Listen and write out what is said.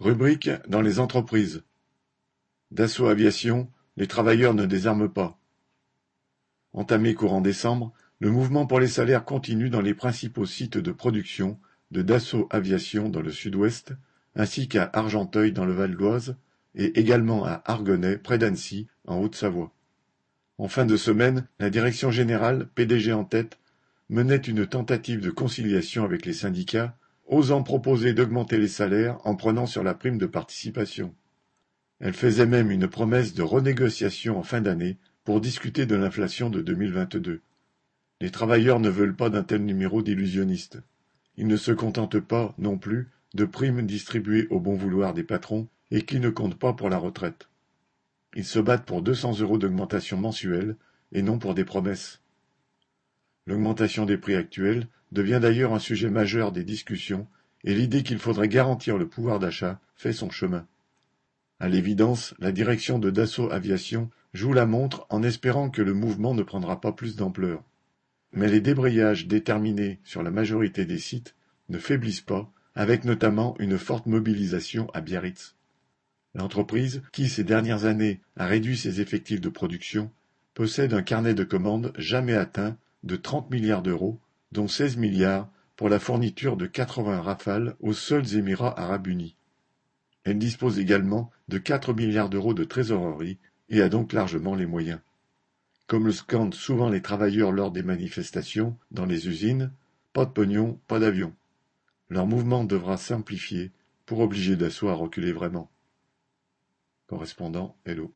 Rubrique dans les entreprises. Dassault Aviation, les travailleurs ne désarment pas. Entamé courant décembre, le mouvement pour les salaires continue dans les principaux sites de production de Dassault Aviation dans le sud-ouest, ainsi qu'à Argenteuil dans le Val d'Oise, et également à Argonnet près d'Annecy en Haute-Savoie. En fin de semaine, la direction générale, PDG en tête, menait une tentative de conciliation avec les syndicats, osant proposer d'augmenter les salaires en prenant sur la prime de participation. Elle faisait même une promesse de renégociation en fin d'année pour discuter de l'inflation de 2022. Les travailleurs ne veulent pas d'un tel numéro d'illusionniste. Ils ne se contentent pas, non plus, de primes distribuées au bon vouloir des patrons et qui ne comptent pas pour la retraite. Ils se battent pour deux cents euros d'augmentation mensuelle et non pour des promesses. L'augmentation des prix actuels devient d'ailleurs un sujet majeur des discussions et l'idée qu'il faudrait garantir le pouvoir d'achat fait son chemin. À l'évidence, la direction de Dassault Aviation joue la montre en espérant que le mouvement ne prendra pas plus d'ampleur. Mais les débrayages déterminés sur la majorité des sites ne faiblissent pas, avec notamment une forte mobilisation à Biarritz. L'entreprise, qui ces dernières années a réduit ses effectifs de production, possède un carnet de commandes jamais atteint de 30 milliards d'euros, dont 16 milliards pour la fourniture de 80 rafales aux seuls Émirats arabes unis. Elle dispose également de 4 milliards d'euros de trésorerie et a donc largement les moyens. Comme le scandent souvent les travailleurs lors des manifestations dans les usines, pas de pognon, pas d'avion. Leur mouvement devra simplifier pour obliger Dassault à reculer vraiment. Correspondant Hello.